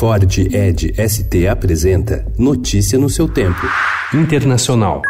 Ford Ed ST apresenta Notícia no seu tempo. Internacional.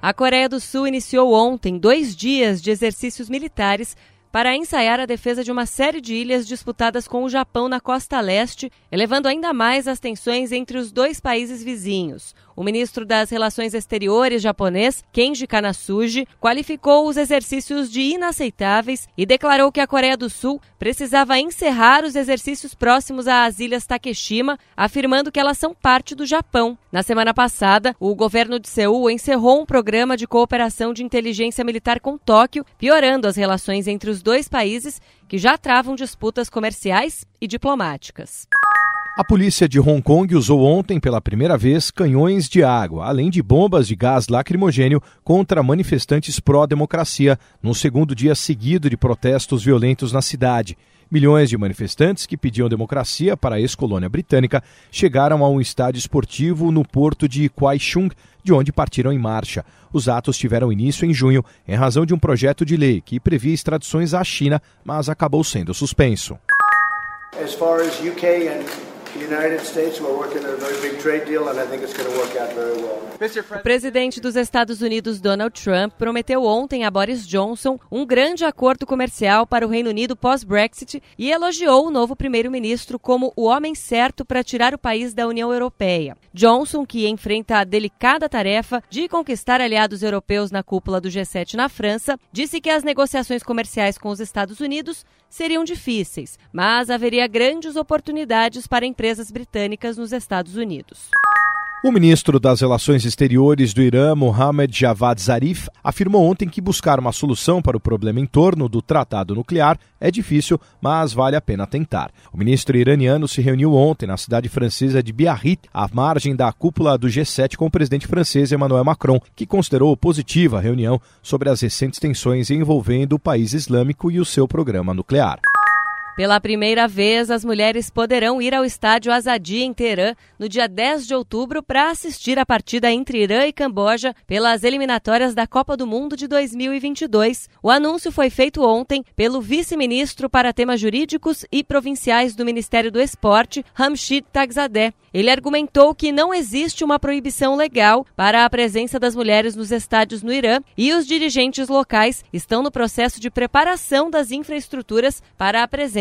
A Coreia do Sul iniciou ontem dois dias de exercícios militares para ensaiar a defesa de uma série de ilhas disputadas com o Japão na costa leste, elevando ainda mais as tensões entre os dois países vizinhos. O ministro das Relações Exteriores japonês, Kenji Kanasuji, qualificou os exercícios de inaceitáveis e declarou que a Coreia do Sul precisava encerrar os exercícios próximos às ilhas Takeshima, afirmando que elas são parte do Japão. Na semana passada, o governo de Seul encerrou um programa de cooperação de inteligência militar com Tóquio, piorando as relações entre os dois países que já travam disputas comerciais e diplomáticas. A polícia de Hong Kong usou ontem pela primeira vez canhões de água, além de bombas de gás lacrimogênio contra manifestantes pró-democracia, num segundo dia seguido de protestos violentos na cidade. Milhões de manifestantes que pediam democracia para a ex-colônia britânica chegaram a um estádio esportivo no porto de Kaohsiung, de onde partiram em marcha. Os atos tiveram início em junho, em razão de um projeto de lei que previa extradições à China, mas acabou sendo suspenso. As o presidente dos Estados Unidos, Donald Trump, prometeu ontem a Boris Johnson um grande acordo comercial para o Reino Unido pós-Brexit e elogiou o novo primeiro-ministro como o homem certo para tirar o país da União Europeia. Johnson, que enfrenta a delicada tarefa de conquistar aliados europeus na cúpula do G7 na França, disse que as negociações comerciais com os Estados Unidos seriam difíceis, mas haveria grandes oportunidades para empresas britânicas nos Estados Unidos. O ministro das Relações Exteriores do Irã, Mohammad Javad Zarif, afirmou ontem que buscar uma solução para o problema em torno do tratado nuclear é difícil, mas vale a pena tentar. O ministro iraniano se reuniu ontem na cidade francesa de Biarritz, à margem da cúpula do G7 com o presidente francês Emmanuel Macron, que considerou positiva a reunião sobre as recentes tensões envolvendo o país islâmico e o seu programa nuclear. Pela primeira vez, as mulheres poderão ir ao estádio Azadi em Teherã no dia 10 de outubro para assistir a partida entre Irã e Camboja pelas eliminatórias da Copa do Mundo de 2022. O anúncio foi feito ontem pelo vice-ministro para temas jurídicos e provinciais do Ministério do Esporte, Hamshid Tagzadeh. Ele argumentou que não existe uma proibição legal para a presença das mulheres nos estádios no Irã e os dirigentes locais estão no processo de preparação das infraestruturas para a